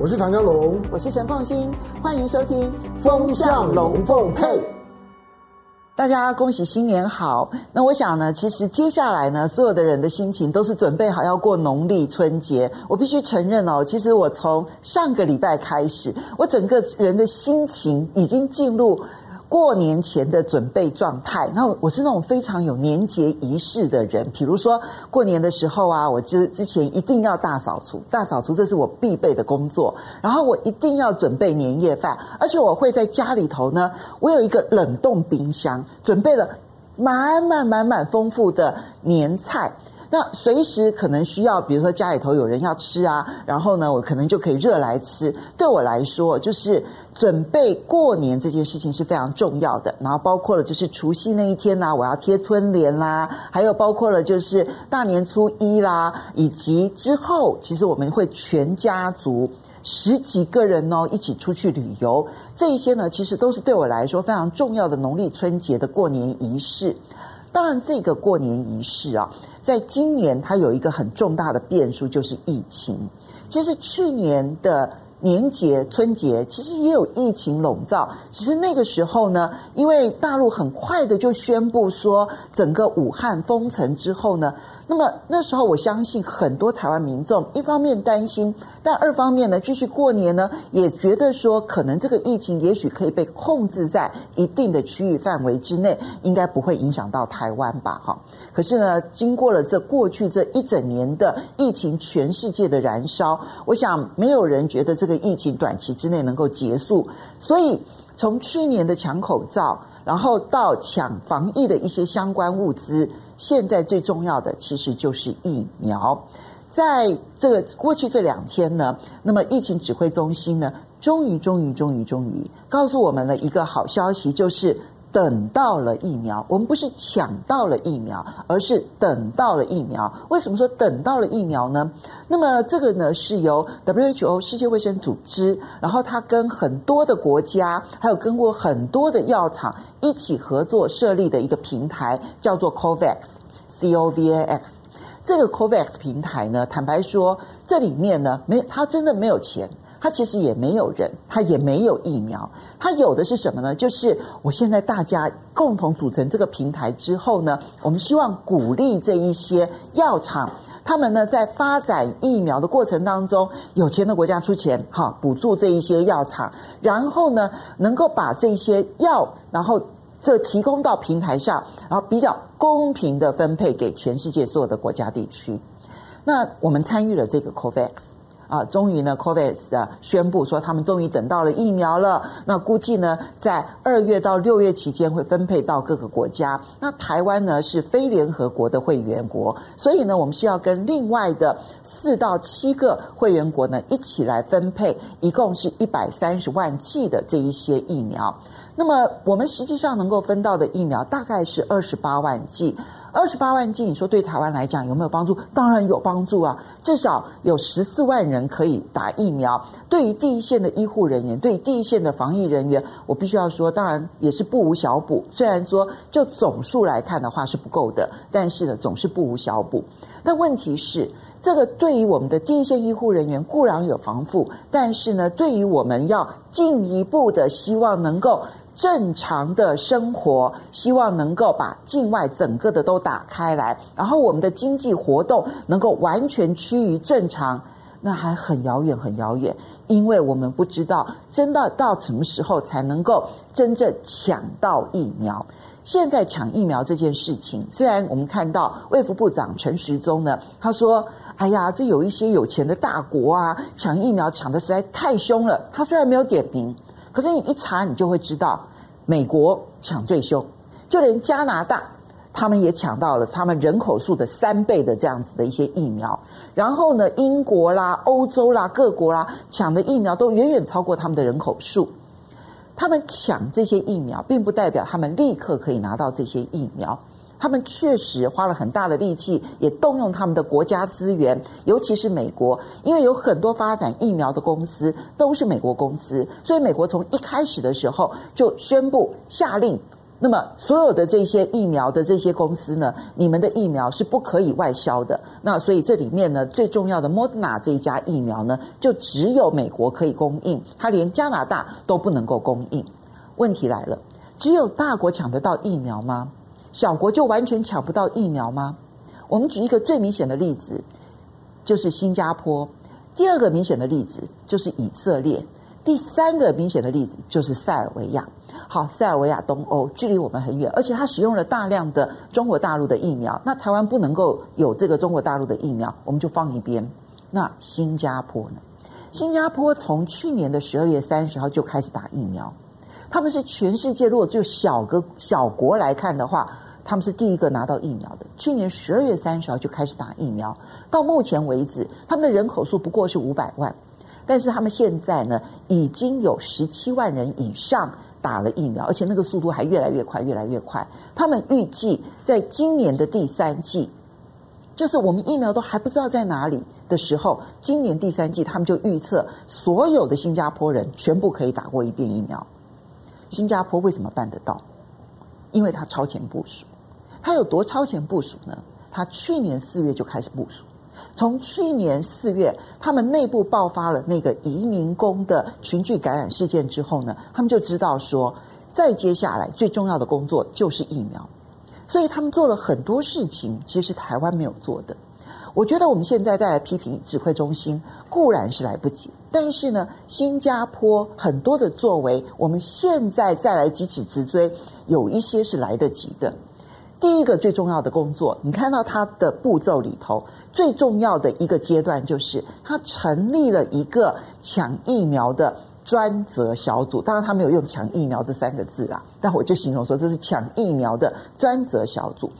我是唐江龙，我是陈凤新，欢迎收听《风向龙凤配》。大家恭喜新年好！那我想呢，其实接下来呢，所有的人的心情都是准备好要过农历春节。我必须承认哦，其实我从上个礼拜开始，我整个人的心情已经进入。过年前的准备状态，那我是那种非常有年节仪式的人。比如说过年的时候啊，我之之前一定要大扫除，大扫除这是我必备的工作。然后我一定要准备年夜饭，而且我会在家里头呢，我有一个冷冻冰箱，准备了满满满满丰富的年菜。那随时可能需要，比如说家里头有人要吃啊，然后呢，我可能就可以热来吃。对我来说，就是准备过年这件事情是非常重要的。然后包括了就是除夕那一天呢，我要贴春联啦，还有包括了就是大年初一啦，以及之后，其实我们会全家族十几个人哦一起出去旅游。这一些呢，其实都是对我来说非常重要的农历春节的过年仪式。当然，这个过年仪式啊。在今年，它有一个很重大的变数，就是疫情。其实去年的年节、春节，其实也有疫情笼罩。其实那个时候呢，因为大陆很快的就宣布说，整个武汉封城之后呢。那么那时候，我相信很多台湾民众一方面担心，但二方面呢，继续过年呢，也觉得说可能这个疫情也许可以被控制在一定的区域范围之内，应该不会影响到台湾吧？哈。可是呢，经过了这过去这一整年的疫情，全世界的燃烧，我想没有人觉得这个疫情短期之内能够结束。所以从去年的抢口罩，然后到抢防疫的一些相关物资。现在最重要的其实就是疫苗，在这个过去这两天呢，那么疫情指挥中心呢，终于、终于、终于、终于告诉我们了一个好消息，就是。等到了疫苗，我们不是抢到了疫苗，而是等到了疫苗。为什么说等到了疫苗呢？那么这个呢，是由 WHO 世界卫生组织，然后它跟很多的国家，还有跟过很多的药厂一起合作设立的一个平台，叫做 COVAX，C O V A X。这个 COVAX 平台呢，坦白说，这里面呢，没，它真的没有钱。它其实也没有人，它也没有疫苗，它有的是什么呢？就是我现在大家共同组成这个平台之后呢，我们希望鼓励这一些药厂，他们呢在发展疫苗的过程当中，有钱的国家出钱，哈，补助这一些药厂，然后呢能够把这些药，然后这提供到平台上，然后比较公平的分配给全世界所有的国家地区。那我们参与了这个 COVAX。啊，终于呢，COVAX 啊宣布说他们终于等到了疫苗了。那估计呢，在二月到六月期间会分配到各个国家。那台湾呢是非联合国的会员国，所以呢，我们是要跟另外的四到七个会员国呢一起来分配，一共是一百三十万剂的这一些疫苗。那么我们实际上能够分到的疫苗大概是二十八万剂。二十八万剂，你说对台湾来讲有没有帮助？当然有帮助啊！至少有十四万人可以打疫苗。对于第一线的医护人员，对于第一线的防疫人员，我必须要说，当然也是不无小补。虽然说就总数来看的话是不够的，但是呢，总是不无小补。但问题是，这个对于我们的第一线医护人员固然有防护，但是呢，对于我们要进一步的希望能够。正常的生活，希望能够把境外整个的都打开来，然后我们的经济活动能够完全趋于正常，那还很遥远，很遥远，因为我们不知道真的到什么时候才能够真正抢到疫苗。现在抢疫苗这件事情，虽然我们看到卫福部长陈时中呢，他说：“哎呀，这有一些有钱的大国啊，抢疫苗抢得实在太凶了。”他虽然没有点名。可是你一查，你就会知道，美国抢最凶，就连加拿大，他们也抢到了他们人口数的三倍的这样子的一些疫苗。然后呢，英国啦、欧洲啦、各国啦，抢的疫苗都远远超过他们的人口数。他们抢这些疫苗，并不代表他们立刻可以拿到这些疫苗。他们确实花了很大的力气，也动用他们的国家资源，尤其是美国，因为有很多发展疫苗的公司都是美国公司，所以美国从一开始的时候就宣布下令那么所有的这些疫苗的这些公司呢，你们的疫苗是不可以外销的。那所以这里面呢，最重要的 Moderna 这一家疫苗呢，就只有美国可以供应，它连加拿大都不能够供应。问题来了，只有大国抢得到疫苗吗？小国就完全抢不到疫苗吗？我们举一个最明显的例子，就是新加坡。第二个明显的例子就是以色列。第三个明显的例子就是塞尔维亚。好，塞尔维亚东欧距离我们很远，而且它使用了大量的中国大陆的疫苗。那台湾不能够有这个中国大陆的疫苗，我们就放一边。那新加坡呢？新加坡从去年的十二月三十号就开始打疫苗，他们是全世界如果就小个小国来看的话，他们是第一个拿到疫苗的。去年十二月三十号就开始打疫苗，到目前为止，他们的人口数不过是五百万。但是他们现在呢，已经有十七万人以上打了疫苗，而且那个速度还越来越快，越来越快。他们预计在今年的第三季，就是我们疫苗都还不知道在哪里的时候，今年第三季他们就预测所有的新加坡人全部可以打过一遍疫苗。新加坡为什么办得到？因为他超前部署。他有多超前部署呢？他去年四月就开始部署。从去年四月，他们内部爆发了那个移民工的群聚感染事件之后呢，他们就知道说，再接下来最重要的工作就是疫苗，所以他们做了很多事情，其实台湾没有做的。我觉得我们现在再来批评指挥中心固然是来不及，但是呢，新加坡很多的作为，我们现在再来急起直追，有一些是来得及的。第一个最重要的工作，你看到它的步骤里头。最重要的一个阶段就是，他成立了一个抢疫苗的专责小组。当然，他没有用“抢疫苗”这三个字啦，但我就形容说这是抢疫苗的专责小组。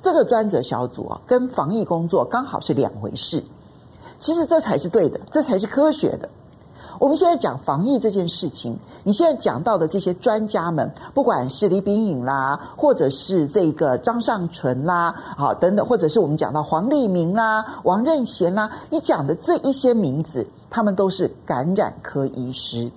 这个专责小组啊，跟防疫工作刚好是两回事。其实这才是对的，这才是科学的。我们现在讲防疫这件事情，你现在讲到的这些专家们，不管是李秉颖啦，或者是这个张尚淳啦，好等等，或者是我们讲到黄立明啦、王任贤啦，你讲的这一些名字，他们都是感染科医师。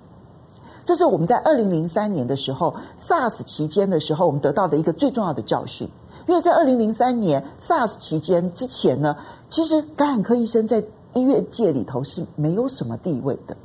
这是我们在二零零三年的时候，SARS 期间的时候，我们得到的一个最重要的教训。因为在二零零三年 SARS 期间之前呢，其实感染科医生在医院界里头是没有什么地位的。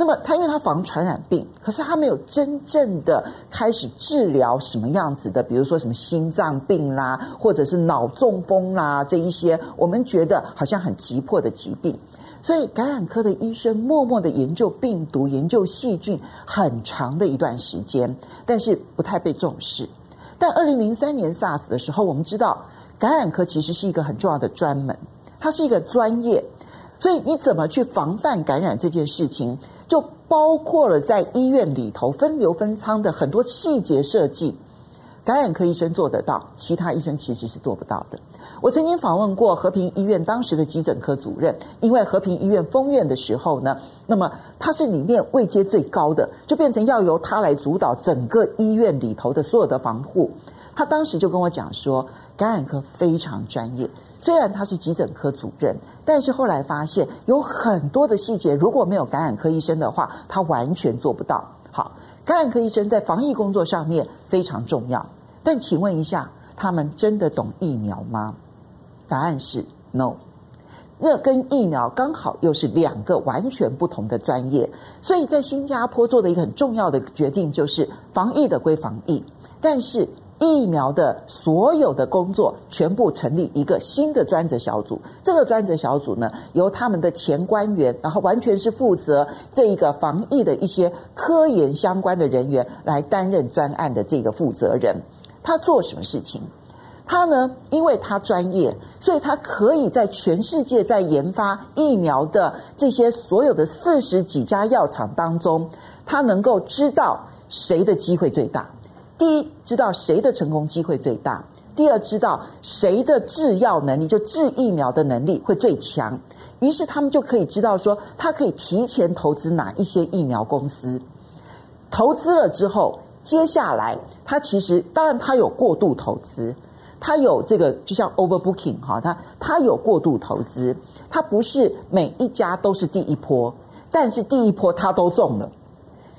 那么他因为他防传染病，可是他没有真正的开始治疗什么样子的，比如说什么心脏病啦，或者是脑中风啦这一些，我们觉得好像很急迫的疾病，所以感染科的医生默默的研究病毒、研究细菌很长的一段时间，但是不太被重视。但二零零三年 SARS 的时候，我们知道感染科其实是一个很重要的专门，它是一个专业，所以你怎么去防范感染这件事情？就包括了在医院里头分流分仓的很多细节设计，感染科医生做得到，其他医生其实是做不到的。我曾经访问过和平医院当时的急诊科主任，因为和平医院封院的时候呢，那么他是里面位阶最高的，就变成要由他来主导整个医院里头的所有的防护。他当时就跟我讲说，感染科非常专业。虽然他是急诊科主任，但是后来发现有很多的细节，如果没有感染科医生的话，他完全做不到。好，感染科医生在防疫工作上面非常重要，但请问一下，他们真的懂疫苗吗？答案是 no。那跟疫苗刚好又是两个完全不同的专业，所以在新加坡做的一个很重要的决定就是，防疫的归防疫，但是。疫苗的所有的工作全部成立一个新的专责小组，这个专责小组呢，由他们的前官员，然后完全是负责这一个防疫的一些科研相关的人员来担任专案的这个负责人。他做什么事情？他呢，因为他专业，所以他可以在全世界在研发疫苗的这些所有的四十几家药厂当中，他能够知道谁的机会最大。第一，知道谁的成功机会最大；第二，知道谁的制药能力，就制疫苗的能力会最强。于是他们就可以知道说，他可以提前投资哪一些疫苗公司。投资了之后，接下来他其实当然他有过度投资，他有这个就像 overbooking 哈，他他有过度投资，他不是每一家都是第一波，但是第一波他都中了。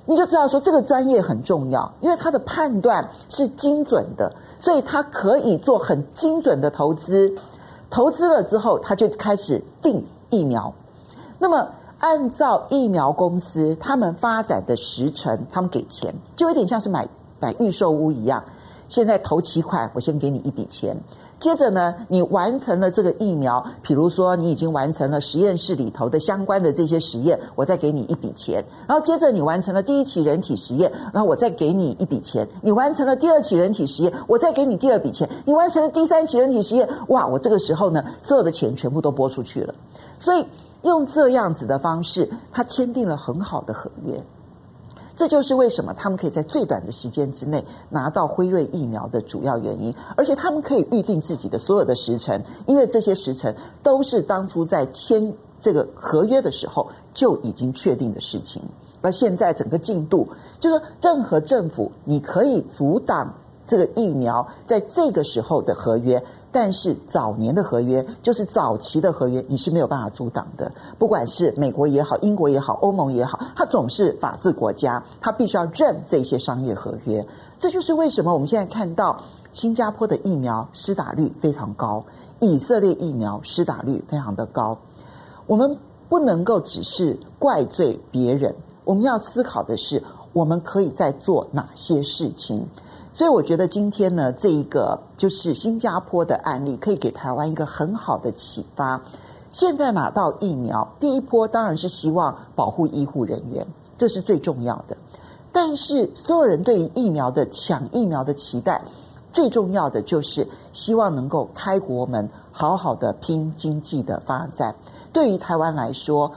你就知道说这个专业很重要，因为他的判断是精准的，所以他可以做很精准的投资。投资了之后，他就开始定疫苗。那么按照疫苗公司他们发展的时程，他们给钱，就有点像是买买预售屋一样。现在投期款，我先给你一笔钱。接着呢，你完成了这个疫苗，比如说你已经完成了实验室里头的相关的这些实验，我再给你一笔钱。然后接着你完成了第一期人体实验，然后我再给你一笔钱。你完成了第二期人体实验，我再给你第二笔钱。你完成了第三期人体实验，哇，我这个时候呢，所有的钱全部都拨出去了。所以用这样子的方式，他签订了很好的合约。这就是为什么他们可以在最短的时间之内拿到辉瑞疫苗的主要原因，而且他们可以预定自己的所有的时程，因为这些时程都是当初在签这个合约的时候就已经确定的事情。而现在整个进度，就是任何政府你可以阻挡这个疫苗在这个时候的合约。但是早年的合约，就是早期的合约，你是没有办法阻挡的。不管是美国也好，英国也好，欧盟也好，它总是法治国家，它必须要认这些商业合约。这就是为什么我们现在看到新加坡的疫苗施打率非常高，以色列疫苗施打率非常的高。我们不能够只是怪罪别人，我们要思考的是，我们可以在做哪些事情。所以我觉得今天呢，这一个就是新加坡的案例，可以给台湾一个很好的启发。现在拿到疫苗，第一波当然是希望保护医护人员，这是最重要的。但是所有人对于疫苗的抢疫苗的期待，最重要的就是希望能够开国门，好好的拼经济的发展。对于台湾来说，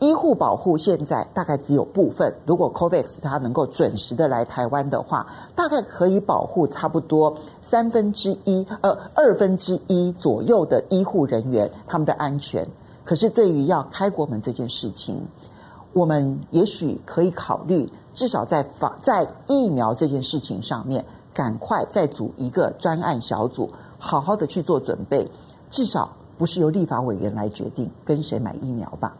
医护保护现在大概只有部分，如果 COVAX 它能够准时的来台湾的话，大概可以保护差不多三分之一，呃，二分之一左右的医护人员他们的安全。可是对于要开国门这件事情，我们也许可以考虑，至少在法在疫苗这件事情上面，赶快再组一个专案小组，好好的去做准备，至少不是由立法委员来决定跟谁买疫苗吧。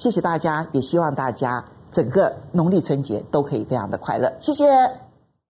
谢谢大家，也希望大家整个农历春节都可以非常的快乐。谢谢。